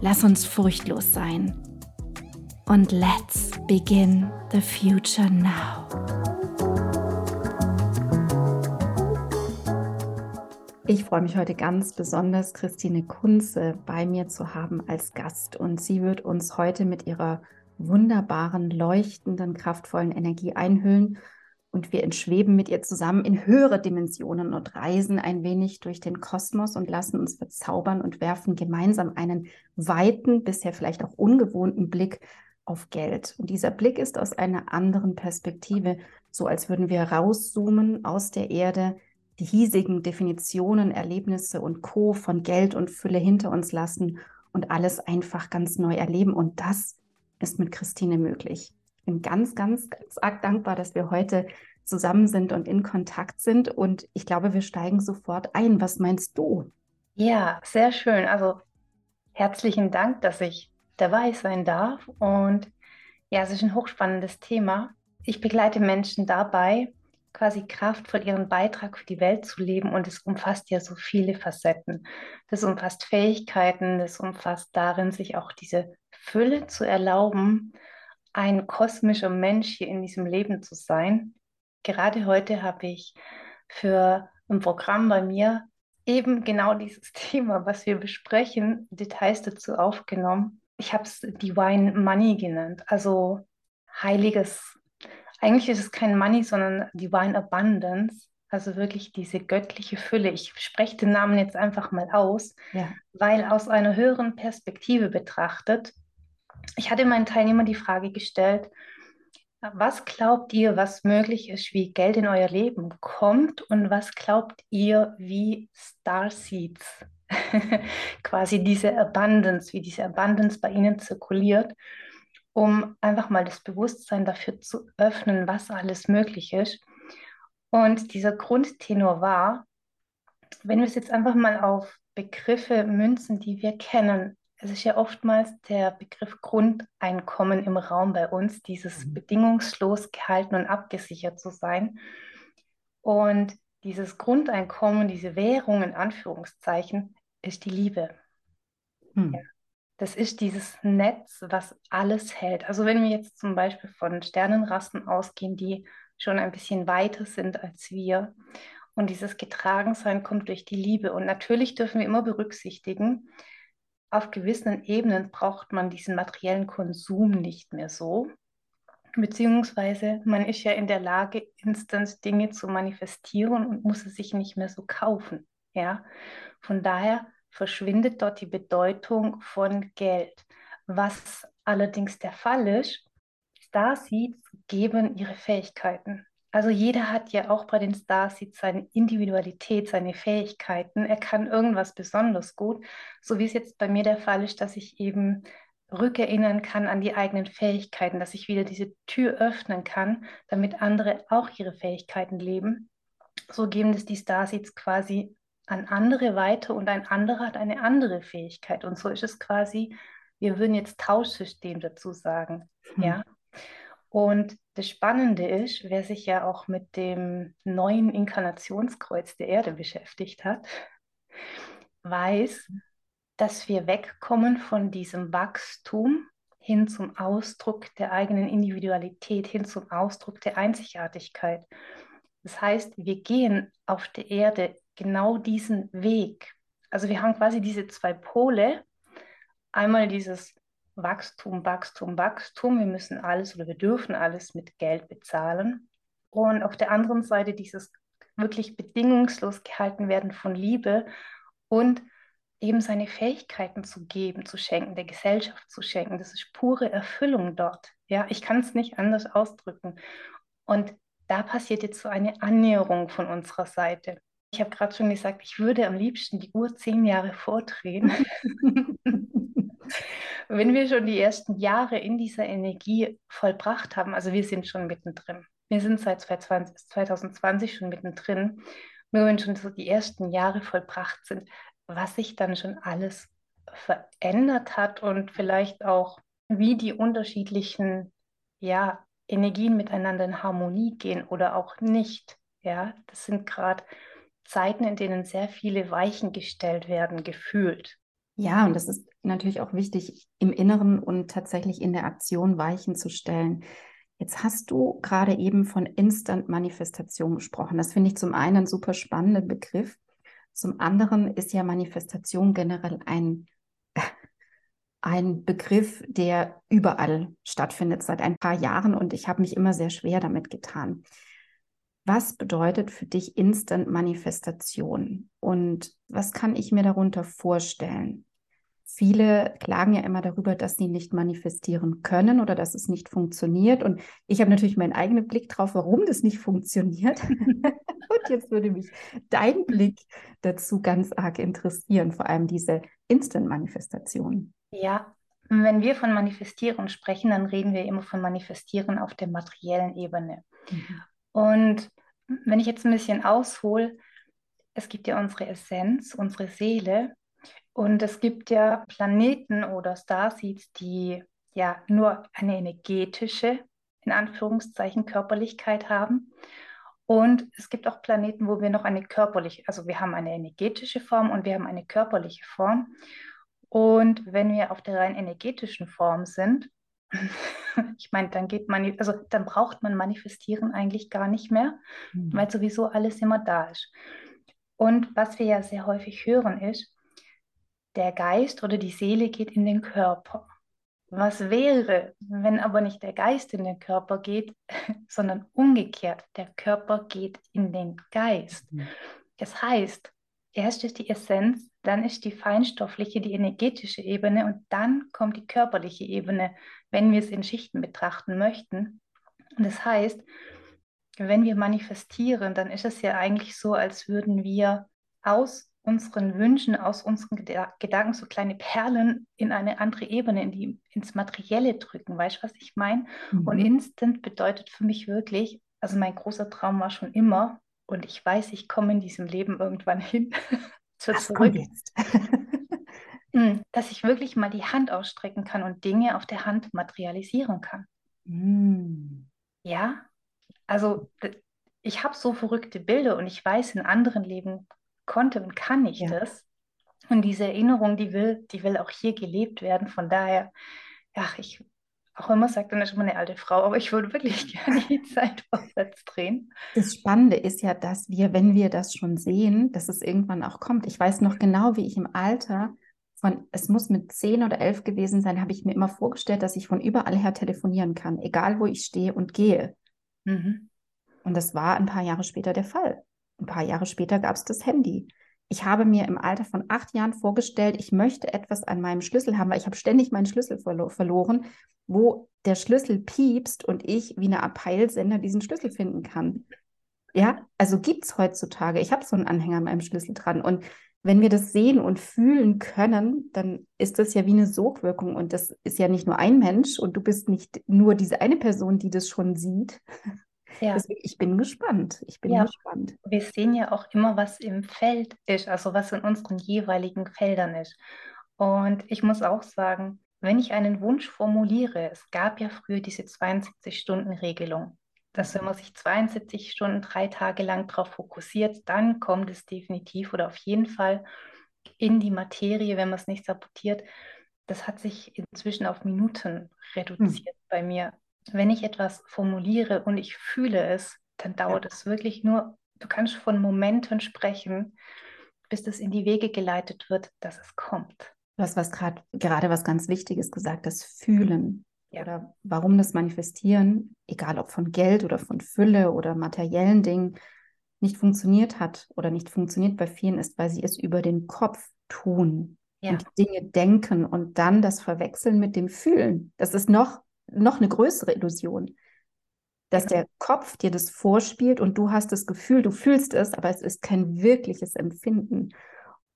Lass uns furchtlos sein. Und let's begin the future now. Ich freue mich heute ganz besonders, Christine Kunze bei mir zu haben als Gast. Und sie wird uns heute mit ihrer wunderbaren, leuchtenden, kraftvollen Energie einhüllen und wir entschweben mit ihr zusammen in höhere Dimensionen und reisen ein wenig durch den Kosmos und lassen uns verzaubern und werfen gemeinsam einen weiten, bisher vielleicht auch ungewohnten Blick auf Geld. Und dieser Blick ist aus einer anderen Perspektive, so als würden wir rauszoomen aus der Erde, die hiesigen Definitionen, Erlebnisse und Co von Geld und Fülle hinter uns lassen und alles einfach ganz neu erleben. Und das ist mit Christine möglich bin ganz, ganz, ganz arg dankbar, dass wir heute zusammen sind und in Kontakt sind. Und ich glaube, wir steigen sofort ein. Was meinst du? Ja, sehr schön. Also herzlichen Dank, dass ich dabei sein darf. Und ja, es ist ein hochspannendes Thema. Ich begleite Menschen dabei, quasi kraftvoll ihren Beitrag für die Welt zu leben. Und es umfasst ja so viele Facetten. Das umfasst Fähigkeiten, das umfasst darin, sich auch diese Fülle zu erlauben ein kosmischer Mensch hier in diesem Leben zu sein. Gerade heute habe ich für ein Programm bei mir eben genau dieses Thema, was wir besprechen, Details dazu aufgenommen. Ich habe es Divine Money genannt, also heiliges. Eigentlich ist es kein Money, sondern Divine Abundance, also wirklich diese göttliche Fülle. Ich spreche den Namen jetzt einfach mal aus, ja. weil aus einer höheren Perspektive betrachtet ich hatte meinen Teilnehmern die Frage gestellt, was glaubt ihr, was möglich ist, wie Geld in euer Leben kommt und was glaubt ihr, wie Starseeds, quasi diese Abundance, wie diese Abundance bei ihnen zirkuliert, um einfach mal das Bewusstsein dafür zu öffnen, was alles möglich ist. Und dieser Grundtenor war, wenn wir es jetzt einfach mal auf Begriffe münzen, die wir kennen, es ist ja oftmals der Begriff Grundeinkommen im Raum bei uns, dieses mhm. bedingungslos gehalten und abgesichert zu sein. Und dieses Grundeinkommen, diese Währung in Anführungszeichen, ist die Liebe. Mhm. Ja. Das ist dieses Netz, was alles hält. Also wenn wir jetzt zum Beispiel von Sternenrassen ausgehen, die schon ein bisschen weiter sind als wir. Und dieses Getragensein kommt durch die Liebe. Und natürlich dürfen wir immer berücksichtigen, auf gewissen Ebenen braucht man diesen materiellen Konsum nicht mehr so. Beziehungsweise man ist ja in der Lage, instant Dinge zu manifestieren und muss es sich nicht mehr so kaufen. Ja? Von daher verschwindet dort die Bedeutung von Geld. Was allerdings der Fall ist, Starseeds geben ihre Fähigkeiten. Also jeder hat ja auch bei den Starseeds seine Individualität, seine Fähigkeiten. Er kann irgendwas besonders gut, so wie es jetzt bei mir der Fall ist, dass ich eben rückerinnern kann an die eigenen Fähigkeiten, dass ich wieder diese Tür öffnen kann, damit andere auch ihre Fähigkeiten leben. So geben es die Starseeds quasi an andere weiter und ein anderer hat eine andere Fähigkeit. Und so ist es quasi, wir würden jetzt Tauschsystem dazu sagen. Hm. Ja. Und das Spannende ist, wer sich ja auch mit dem neuen Inkarnationskreuz der Erde beschäftigt hat, weiß, dass wir wegkommen von diesem Wachstum hin zum Ausdruck der eigenen Individualität, hin zum Ausdruck der Einzigartigkeit. Das heißt, wir gehen auf der Erde genau diesen Weg. Also wir haben quasi diese zwei Pole. Einmal dieses Wachstum, Wachstum, Wachstum. Wir müssen alles oder wir dürfen alles mit Geld bezahlen. Und auf der anderen Seite dieses wirklich bedingungslos gehalten werden von Liebe und eben seine Fähigkeiten zu geben, zu schenken, der Gesellschaft zu schenken. Das ist pure Erfüllung dort. Ja, ich kann es nicht anders ausdrücken. Und da passiert jetzt so eine Annäherung von unserer Seite. Ich habe gerade schon gesagt, ich würde am liebsten die Uhr zehn Jahre vordrehen. Wenn wir schon die ersten Jahre in dieser Energie vollbracht haben, also wir sind schon mittendrin. Wir sind seit 2020 schon mittendrin. Nur wenn schon so die ersten Jahre vollbracht sind, was sich dann schon alles verändert hat und vielleicht auch, wie die unterschiedlichen ja, Energien miteinander in Harmonie gehen oder auch nicht. Ja, das sind gerade Zeiten, in denen sehr viele Weichen gestellt werden, gefühlt. Ja, und das ist natürlich auch wichtig, im Inneren und tatsächlich in der Aktion Weichen zu stellen. Jetzt hast du gerade eben von Instant Manifestation gesprochen. Das finde ich zum einen einen super spannenden Begriff. Zum anderen ist ja Manifestation generell ein, ein Begriff, der überall stattfindet seit ein paar Jahren und ich habe mich immer sehr schwer damit getan. Was bedeutet für dich Instant Manifestation und was kann ich mir darunter vorstellen? Viele klagen ja immer darüber, dass sie nicht manifestieren können oder dass es nicht funktioniert. Und ich habe natürlich meinen eigenen Blick drauf, warum das nicht funktioniert. Und jetzt würde mich dein Blick dazu ganz arg interessieren, vor allem diese Instant-Manifestation. Ja, wenn wir von Manifestieren sprechen, dann reden wir immer von Manifestieren auf der materiellen Ebene. Mhm. Und wenn ich jetzt ein bisschen aushole, es gibt ja unsere Essenz, unsere Seele, und es gibt ja Planeten oder Starseeds, die ja nur eine energetische, in Anführungszeichen, Körperlichkeit haben. Und es gibt auch Planeten, wo wir noch eine körperliche, also wir haben eine energetische Form und wir haben eine körperliche Form. Und wenn wir auf der rein energetischen Form sind, ich meine, dann geht man, also dann braucht man manifestieren eigentlich gar nicht mehr, mhm. weil sowieso alles immer da ist. Und was wir ja sehr häufig hören ist, der Geist oder die Seele geht in den Körper. Was wäre, wenn aber nicht der Geist in den Körper geht, sondern umgekehrt, der Körper geht in den Geist. Mhm. Das heißt, erst ist die Essenz, dann ist die feinstoffliche, die energetische Ebene und dann kommt die körperliche Ebene, wenn wir es in Schichten betrachten möchten. Und das heißt, wenn wir manifestieren, dann ist es ja eigentlich so, als würden wir aus unseren Wünschen, aus unseren Gedanken so kleine Perlen in eine andere Ebene, in die, ins Materielle drücken. Weißt du, was ich meine? Mhm. Und Instant bedeutet für mich wirklich, also mein großer Traum war schon immer, und ich weiß, ich komme in diesem Leben irgendwann hin, zu zurück. Jetzt? Hm, dass ich wirklich mal die Hand ausstrecken kann und Dinge auf der Hand materialisieren kann. Mhm. Ja, also ich habe so verrückte Bilder und ich weiß, in anderen Leben konnte und kann ich ja. das. Und diese Erinnerung, die will, die will auch hier gelebt werden. Von daher, ja, ich auch immer sagt dann ist immer eine alte Frau, aber ich würde wirklich gerne die Zeit vorwärts drehen. Das Spannende ist ja, dass wir, wenn wir das schon sehen, dass es irgendwann auch kommt. Ich weiß noch genau, wie ich im Alter von, es muss mit zehn oder elf gewesen sein, habe ich mir immer vorgestellt, dass ich von überall her telefonieren kann, egal wo ich stehe und gehe. Mhm. Und das war ein paar Jahre später der Fall. Ein paar Jahre später gab es das Handy. Ich habe mir im Alter von acht Jahren vorgestellt, ich möchte etwas an meinem Schlüssel haben, weil ich habe ständig meinen Schlüssel verlo verloren, wo der Schlüssel piepst und ich wie eine Art Peilsender diesen Schlüssel finden kann. Ja, also gibt es heutzutage. Ich habe so einen Anhänger an meinem Schlüssel dran. Und wenn wir das sehen und fühlen können, dann ist das ja wie eine Sogwirkung. Und das ist ja nicht nur ein Mensch und du bist nicht nur diese eine Person, die das schon sieht, ja. Deswegen, ich bin gespannt. Ich bin ja. gespannt. Wir sehen ja auch immer, was im Feld ist, also was in unseren jeweiligen Feldern ist. Und ich muss auch sagen, wenn ich einen Wunsch formuliere, es gab ja früher diese 72-Stunden-Regelung, dass wenn man sich 72 Stunden, drei Tage lang darauf fokussiert, dann kommt es definitiv oder auf jeden Fall in die Materie, wenn man es nicht sabotiert. Das hat sich inzwischen auf Minuten reduziert hm. bei mir wenn ich etwas formuliere und ich fühle es, dann dauert ja. es wirklich nur, du kannst von Momenten sprechen, bis das in die Wege geleitet wird, dass es kommt. Du hast was grad, gerade was ganz Wichtiges gesagt, das Fühlen. Ja. Oder warum das Manifestieren, egal ob von Geld oder von Fülle oder materiellen Dingen, nicht funktioniert hat oder nicht funktioniert bei vielen, ist, weil sie es über den Kopf tun ja. und Dinge denken und dann das verwechseln mit dem Fühlen. Das ist noch, noch eine größere Illusion. Dass ja. der Kopf dir das vorspielt und du hast das Gefühl, du fühlst es, aber es ist kein wirkliches Empfinden.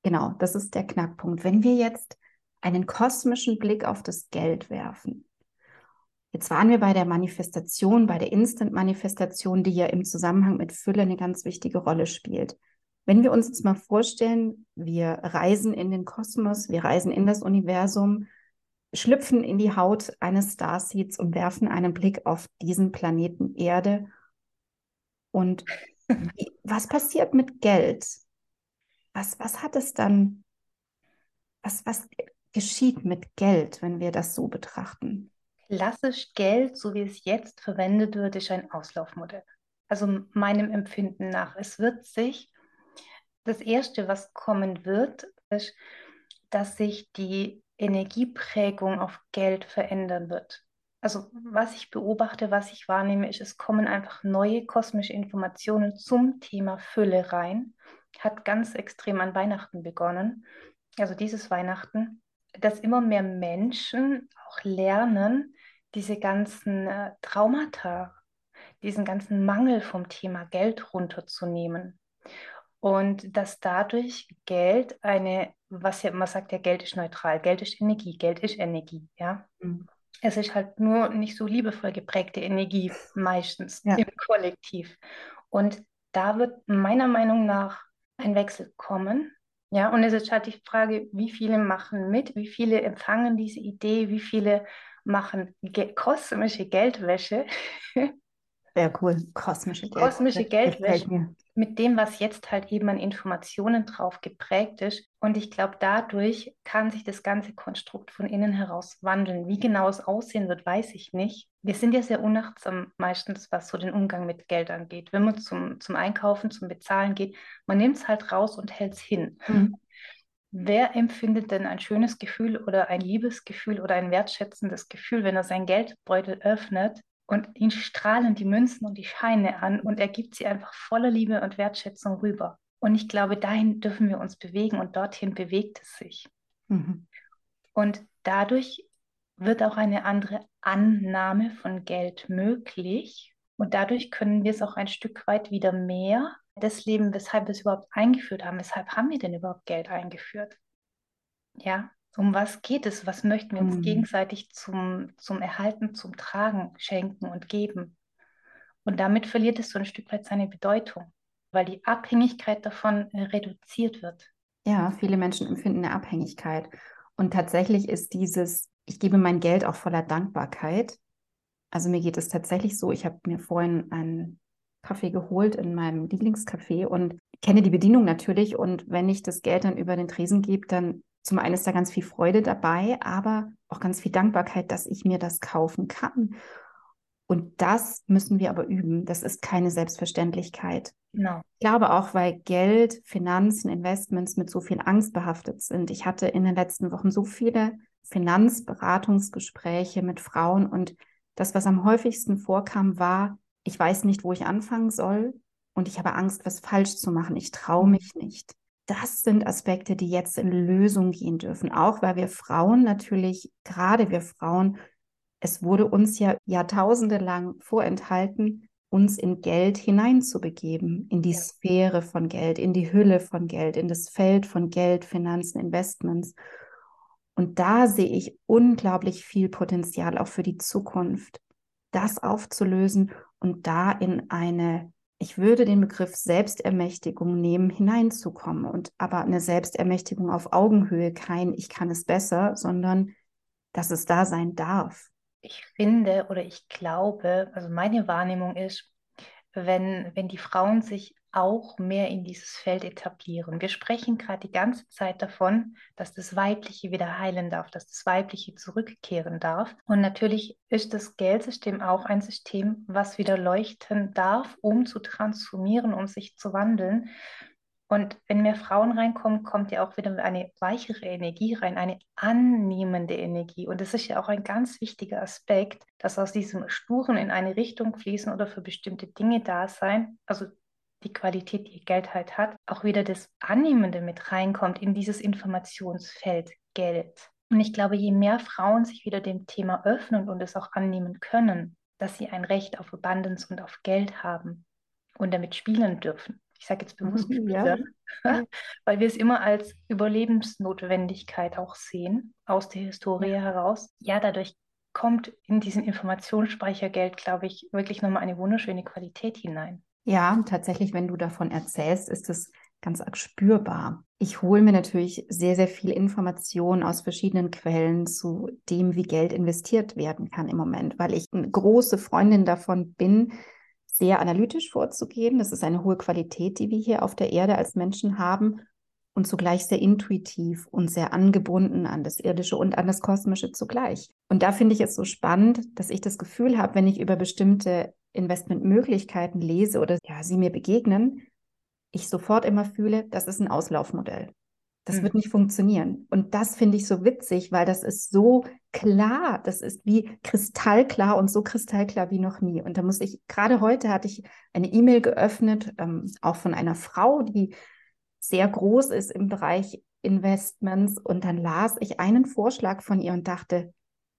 Genau, das ist der Knackpunkt. Wenn wir jetzt einen kosmischen Blick auf das Geld werfen, Jetzt waren wir bei der Manifestation, bei der Instant-Manifestation, die ja im Zusammenhang mit Fülle eine ganz wichtige Rolle spielt. Wenn wir uns jetzt mal vorstellen, wir reisen in den Kosmos, wir reisen in das Universum, schlüpfen in die Haut eines Starseeds und werfen einen Blick auf diesen Planeten Erde. Und was passiert mit Geld? Was, was hat es dann, was, was geschieht mit Geld, wenn wir das so betrachten? Klassisch Geld, so wie es jetzt verwendet wird, ist ein Auslaufmodell. Also meinem Empfinden nach. Es wird sich, das Erste, was kommen wird, ist, dass sich die Energieprägung auf Geld verändern wird. Also was ich beobachte, was ich wahrnehme, ist, es kommen einfach neue kosmische Informationen zum Thema Fülle rein. Hat ganz extrem an Weihnachten begonnen. Also dieses Weihnachten, dass immer mehr Menschen auch lernen, diese ganzen äh, Traumata, diesen ganzen Mangel vom Thema Geld runterzunehmen. Und dass dadurch Geld eine, was ja immer sagt, ja, Geld ist neutral, Geld ist Energie, Geld ist Energie, ja. Mhm. Es ist halt nur nicht so liebevoll geprägte Energie meistens ja. im Kollektiv. Und da wird meiner Meinung nach ein Wechsel kommen. Ja, und es ist halt die Frage, wie viele machen mit, wie viele empfangen diese Idee, wie viele machen ge kosmische Geldwäsche. Sehr cool, kosmische Geldwäsche. Kosmische Geldwäsche mit dem, was jetzt halt eben an Informationen drauf geprägt ist. Und ich glaube, dadurch kann sich das ganze Konstrukt von innen heraus wandeln. Wie genau es aussehen wird, weiß ich nicht. Wir sind ja sehr unachtsam meistens, was so den Umgang mit Geld angeht. Wenn man zum, zum Einkaufen, zum Bezahlen geht, man nimmt es halt raus und hält es hin. Mhm. Wer empfindet denn ein schönes Gefühl oder ein Liebesgefühl oder ein wertschätzendes Gefühl, wenn er seinen Geldbeutel öffnet und ihn strahlen die Münzen und die Scheine an und er gibt sie einfach voller Liebe und Wertschätzung rüber? Und ich glaube, dahin dürfen wir uns bewegen und dorthin bewegt es sich. Mhm. Und dadurch wird auch eine andere Annahme von Geld möglich. Und dadurch können wir es auch ein Stück weit wieder mehr das Leben, weshalb wir es überhaupt eingeführt haben. Weshalb haben wir denn überhaupt Geld eingeführt? Ja, um was geht es? Was möchten wir uns mhm. gegenseitig zum, zum Erhalten, zum Tragen schenken und geben? Und damit verliert es so ein Stück weit seine Bedeutung, weil die Abhängigkeit davon reduziert wird. Ja, viele Menschen empfinden eine Abhängigkeit. Und tatsächlich ist dieses, ich gebe mein Geld auch voller Dankbarkeit. Also mir geht es tatsächlich so, ich habe mir vorhin einen Kaffee geholt in meinem Lieblingscafé und kenne die Bedienung natürlich. Und wenn ich das Geld dann über den Tresen gebe, dann zum einen ist da ganz viel Freude dabei, aber auch ganz viel Dankbarkeit, dass ich mir das kaufen kann. Und das müssen wir aber üben. Das ist keine Selbstverständlichkeit. No. Ich glaube auch, weil Geld, Finanzen, Investments mit so viel Angst behaftet sind. Ich hatte in den letzten Wochen so viele Finanzberatungsgespräche mit Frauen und das, was am häufigsten vorkam, war, ich weiß nicht, wo ich anfangen soll und ich habe Angst, was falsch zu machen. Ich traue mhm. mich nicht. Das sind Aspekte, die jetzt in Lösung gehen dürfen, auch weil wir Frauen natürlich, gerade wir Frauen, es wurde uns ja jahrtausende lang vorenthalten, uns in Geld hineinzubegeben, in die ja. Sphäre von Geld, in die Hülle von Geld, in das Feld von Geld, Finanzen, Investments. Und da sehe ich unglaublich viel Potenzial auch für die Zukunft, das aufzulösen und da in eine, ich würde den Begriff Selbstermächtigung nehmen, hineinzukommen und aber eine Selbstermächtigung auf Augenhöhe, kein ich kann es besser, sondern dass es da sein darf. Ich finde oder ich glaube, also meine Wahrnehmung ist, wenn, wenn die Frauen sich auch mehr in dieses Feld etablieren. Wir sprechen gerade die ganze Zeit davon, dass das Weibliche wieder heilen darf, dass das Weibliche zurückkehren darf. Und natürlich ist das Geldsystem auch ein System, was wieder leuchten darf, um zu transformieren, um sich zu wandeln. Und wenn mehr Frauen reinkommen, kommt ja auch wieder eine weichere Energie rein, eine annehmende Energie. Und das ist ja auch ein ganz wichtiger Aspekt, dass aus diesem Sturen in eine Richtung fließen oder für bestimmte Dinge da sein, also die Qualität, die Geld halt hat, auch wieder das Annehmende mit reinkommt in dieses Informationsfeld Geld. Und ich glaube, je mehr Frauen sich wieder dem Thema öffnen und es auch annehmen können, dass sie ein Recht auf Abundance und auf Geld haben und damit spielen dürfen, ich sage jetzt bewusst mhm, spielen, ja. weil wir es immer als Überlebensnotwendigkeit auch sehen, aus der Historie ja. heraus. Ja, dadurch kommt in diesen Informationsspeichergeld, glaube ich, wirklich nochmal eine wunderschöne Qualität hinein. Ja, tatsächlich, wenn du davon erzählst, ist es ganz arg spürbar. Ich hole mir natürlich sehr, sehr viel Information aus verschiedenen Quellen zu dem, wie Geld investiert werden kann im Moment, weil ich eine große Freundin davon bin, sehr analytisch vorzugehen. Das ist eine hohe Qualität, die wir hier auf der Erde als Menschen haben und zugleich sehr intuitiv und sehr angebunden an das Irdische und an das Kosmische zugleich. Und da finde ich es so spannend, dass ich das Gefühl habe, wenn ich über bestimmte Investmentmöglichkeiten lese oder ja, sie mir begegnen, ich sofort immer fühle, das ist ein Auslaufmodell. Das mhm. wird nicht funktionieren. Und das finde ich so witzig, weil das ist so klar. Das ist wie kristallklar und so kristallklar wie noch nie. Und da muss ich, gerade heute hatte ich eine E-Mail geöffnet, ähm, auch von einer Frau, die sehr groß ist im Bereich Investments. Und dann las ich einen Vorschlag von ihr und dachte,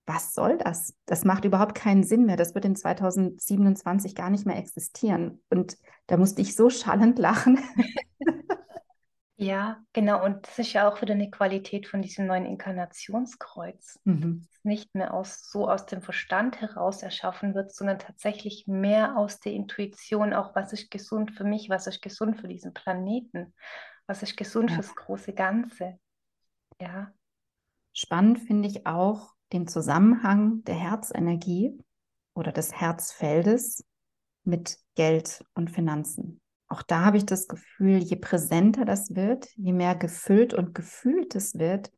was soll das? Das macht überhaupt keinen Sinn mehr. Das wird in 2027 gar nicht mehr existieren. Und da musste ich so schallend lachen. Ja, genau. Und das ist ja auch wieder eine Qualität von diesem neuen Inkarnationskreuz. Mhm. Das nicht mehr aus, so aus dem Verstand heraus erschaffen wird, sondern tatsächlich mehr aus der Intuition, auch was ist gesund für mich, was ist gesund für diesen Planeten, was ist gesund ja. fürs große Ganze. Ja. Spannend finde ich auch den Zusammenhang der Herzenergie oder des Herzfeldes mit Geld und Finanzen auch da habe ich das Gefühl, je präsenter das wird, je mehr gefüllt und gefühlt es wird,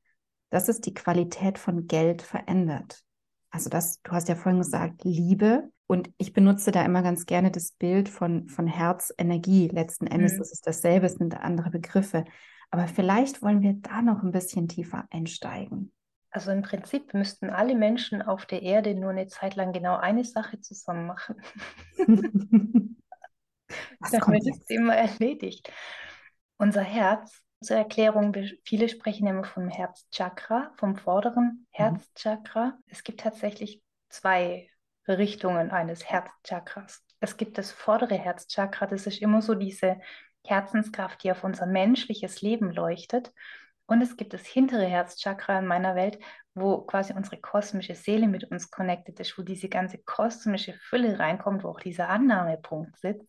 dass es die Qualität von Geld verändert. Also das, du hast ja vorhin gesagt, Liebe. Und ich benutze da immer ganz gerne das Bild von, von Herzenergie. Letzten Endes mhm. ist es dasselbe, es sind andere Begriffe. Aber vielleicht wollen wir da noch ein bisschen tiefer einsteigen. Also im Prinzip müssten alle Menschen auf der Erde nur eine Zeit lang genau eine Sache zusammen machen. Dann wird das Thema erledigt. Unser Herz, zur Erklärung, viele sprechen immer vom Herzchakra, vom vorderen mhm. Herzchakra. Mhm. Es gibt tatsächlich zwei Richtungen eines Herzchakras. Es gibt das vordere Herzchakra, das ist immer so diese Herzenskraft, die auf unser menschliches Leben leuchtet. Und es gibt das hintere Herzchakra in meiner Welt, wo quasi unsere kosmische Seele mit uns connected ist, wo diese ganze kosmische Fülle reinkommt, wo auch dieser Annahmepunkt sitzt.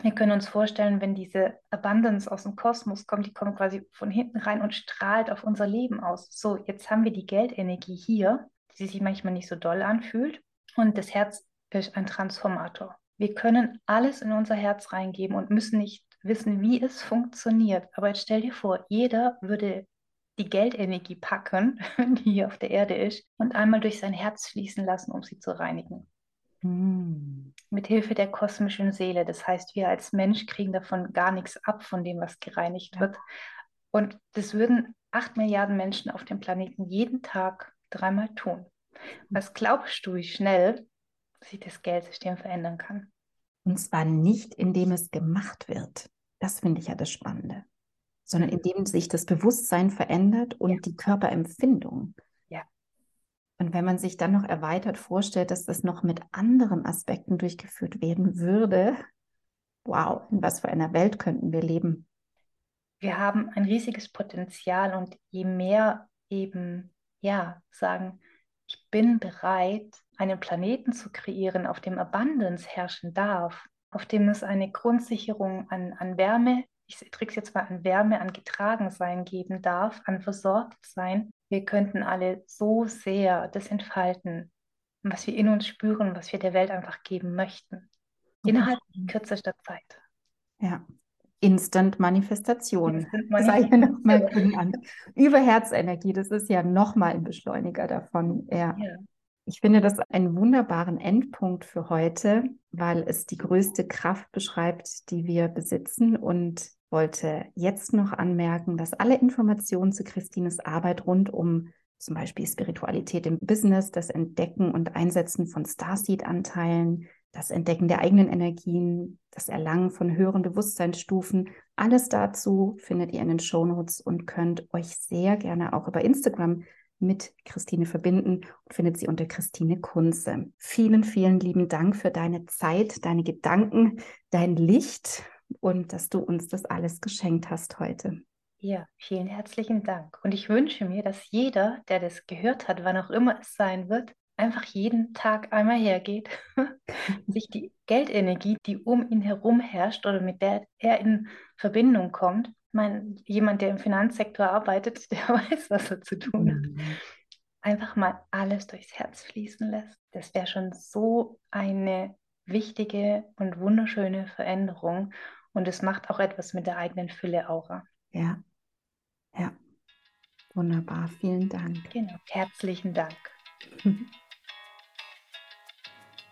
Wir können uns vorstellen, wenn diese Abundance aus dem Kosmos kommt, die kommt quasi von hinten rein und strahlt auf unser Leben aus. So, jetzt haben wir die Geldenergie hier, die sich manchmal nicht so doll anfühlt. Und das Herz ist ein Transformator. Wir können alles in unser Herz reingeben und müssen nicht wissen, wie es funktioniert. Aber jetzt stell dir vor, jeder würde die Geldenergie packen, die hier auf der Erde ist, und einmal durch sein Herz fließen lassen, um sie zu reinigen. Hm. Mit Hilfe der kosmischen Seele. Das heißt, wir als Mensch kriegen davon gar nichts ab, von dem, was gereinigt ja. wird. Und das würden acht Milliarden Menschen auf dem Planeten jeden Tag dreimal tun. Hm. Was glaubst du, wie schnell sich das Geldsystem verändern kann? Und zwar nicht, indem es gemacht wird. Das finde ich ja das Spannende. Sondern mhm. indem sich das Bewusstsein verändert und ja. die Körperempfindung. Ja. Und wenn man sich dann noch erweitert vorstellt, dass das noch mit anderen Aspekten durchgeführt werden würde, wow, in was für einer Welt könnten wir leben? Wir haben ein riesiges Potenzial und je mehr eben, ja, sagen, ich bin bereit, einen Planeten zu kreieren, auf dem Abundance herrschen darf, auf dem es eine Grundsicherung an, an Wärme, ich drücke es jetzt mal an Wärme, an Getragensein geben darf, an Versorgtsein. Wir könnten alle so sehr das entfalten, was wir in uns spüren, was wir der Welt einfach geben möchten. Innerhalb kürzester Zeit. Ja, Instant Manifestation. Instant Manifestation. Noch an. Über Herzenergie, das ist ja nochmal ein Beschleuniger davon. Ja. ja. Ich finde das einen wunderbaren Endpunkt für heute, weil es die größte Kraft beschreibt, die wir besitzen und wollte jetzt noch anmerken, dass alle Informationen zu Christines Arbeit rund um zum Beispiel Spiritualität im Business, das Entdecken und Einsetzen von Starseed-Anteilen, das Entdecken der eigenen Energien, das Erlangen von höheren Bewusstseinsstufen. Alles dazu findet ihr in den Shownotes und könnt euch sehr gerne auch über Instagram mit Christine verbinden und findet sie unter Christine Kunze. Vielen, vielen lieben Dank für deine Zeit, deine Gedanken, dein Licht und dass du uns das alles geschenkt hast heute. Ja, vielen herzlichen Dank. Und ich wünsche mir, dass jeder, der das gehört hat, wann auch immer es sein wird, einfach jeden Tag einmal hergeht, sich die Geldenergie, die um ihn herum herrscht oder mit der er in Verbindung kommt, ich meine, jemand, der im Finanzsektor arbeitet, der weiß, was er zu tun hat, mhm. einfach mal alles durchs Herz fließen lässt. Das wäre schon so eine wichtige und wunderschöne Veränderung. Und es macht auch etwas mit der eigenen Fülle-Aura. Ja, ja. Wunderbar, vielen Dank. Genau, herzlichen Dank.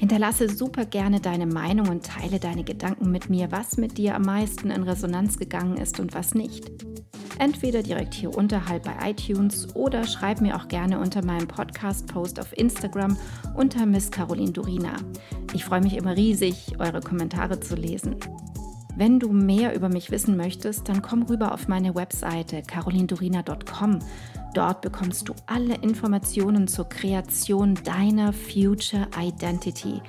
Hinterlasse super gerne deine Meinung und teile deine Gedanken mit mir, was mit dir am meisten in Resonanz gegangen ist und was nicht. Entweder direkt hier unterhalb bei iTunes oder schreib mir auch gerne unter meinem Podcast-Post auf Instagram unter Miss Caroline Durina. Ich freue mich immer riesig, eure Kommentare zu lesen. Wenn du mehr über mich wissen möchtest, dann komm rüber auf meine Webseite carolindurina.com. Dort bekommst du alle Informationen zur Kreation deiner Future Identity,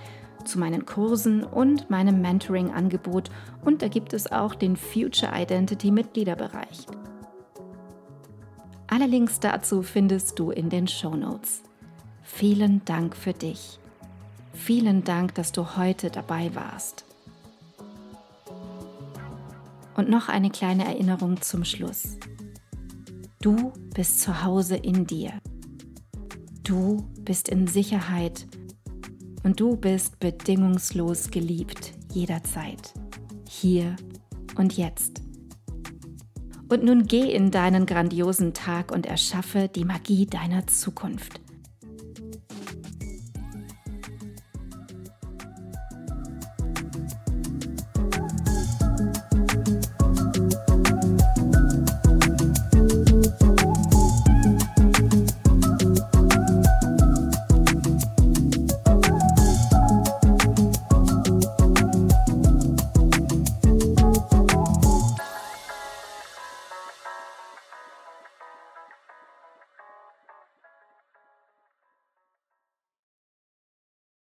zu meinen Kursen und meinem Mentoring-Angebot und da gibt es auch den Future Identity Mitgliederbereich. Alle Links dazu findest du in den Show Notes. Vielen Dank für dich. Vielen Dank, dass du heute dabei warst. Und noch eine kleine Erinnerung zum Schluss. Du bist zu Hause in dir. Du bist in Sicherheit und du bist bedingungslos geliebt jederzeit, hier und jetzt. Und nun geh in deinen grandiosen Tag und erschaffe die Magie deiner Zukunft.